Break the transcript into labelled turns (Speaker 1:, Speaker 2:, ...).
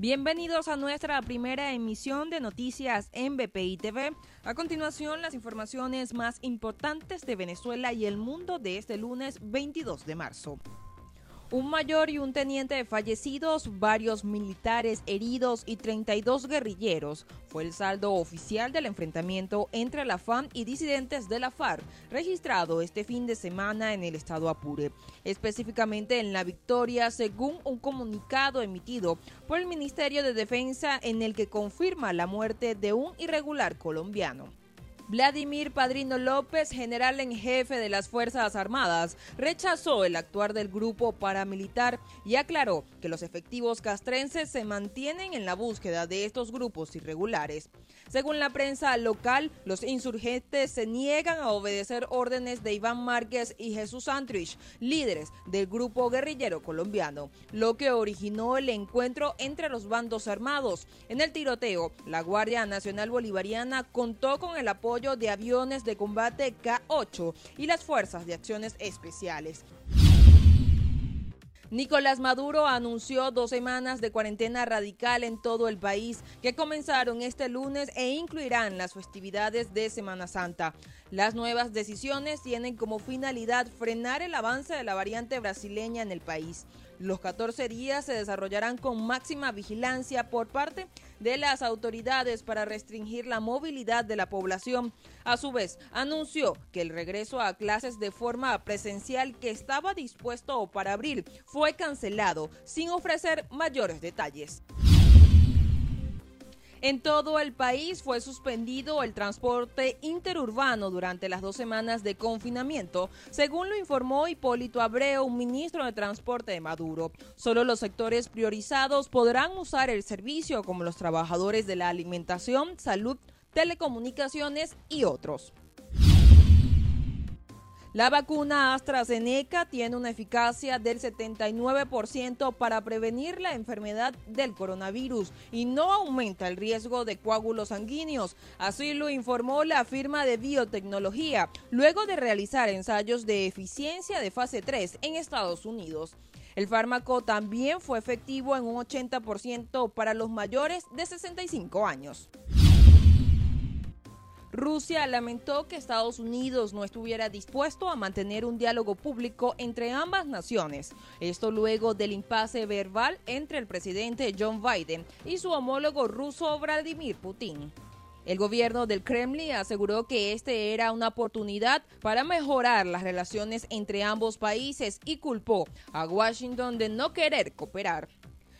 Speaker 1: Bienvenidos a nuestra primera emisión de noticias en BPI TV. A continuación, las informaciones más importantes de Venezuela y el mundo de este lunes 22 de marzo. Un mayor y un teniente fallecidos, varios militares heridos y 32 guerrilleros fue el saldo oficial del enfrentamiento entre la FAM y disidentes de la FARC, registrado este fin de semana en el estado Apure, específicamente en La Victoria, según un comunicado emitido por el Ministerio de Defensa en el que confirma la muerte de un irregular colombiano. Vladimir Padrino López, general en jefe de las Fuerzas Armadas, rechazó el actuar del grupo paramilitar y aclaró que los efectivos castrenses se mantienen en la búsqueda de estos grupos irregulares. Según la prensa local, los insurgentes se niegan a obedecer órdenes de Iván Márquez y Jesús Antrich, líderes del grupo guerrillero colombiano, lo que originó el encuentro entre los bandos armados. En el tiroteo, la Guardia Nacional Bolivariana contó con el apoyo de aviones de combate K-8 y las fuerzas de acciones especiales. Nicolás Maduro anunció dos semanas de cuarentena radical en todo el país que comenzaron este lunes e incluirán las festividades de Semana Santa. Las nuevas decisiones tienen como finalidad frenar el avance de la variante brasileña en el país. Los 14 días se desarrollarán con máxima vigilancia por parte de las autoridades para restringir la movilidad de la población. A su vez, anunció que el regreso a clases de forma presencial que estaba dispuesto para abril fue cancelado sin ofrecer mayores detalles. En todo el país fue suspendido el transporte interurbano durante las dos semanas de confinamiento, según lo informó Hipólito Abreu, ministro de Transporte de Maduro. Solo los sectores priorizados podrán usar el servicio, como los trabajadores de la alimentación, salud, telecomunicaciones y otros. La vacuna AstraZeneca tiene una eficacia del 79% para prevenir la enfermedad del coronavirus y no aumenta el riesgo de coágulos sanguíneos. Así lo informó la firma de biotecnología luego de realizar ensayos de eficiencia de fase 3 en Estados Unidos. El fármaco también fue efectivo en un 80% para los mayores de 65 años. Rusia lamentó que Estados Unidos no estuviera dispuesto a mantener un diálogo público entre ambas naciones. Esto luego del impasse verbal entre el presidente John Biden y su homólogo ruso Vladimir Putin. El gobierno del Kremlin aseguró que este era una oportunidad para mejorar las relaciones entre ambos países y culpó a Washington de no querer cooperar.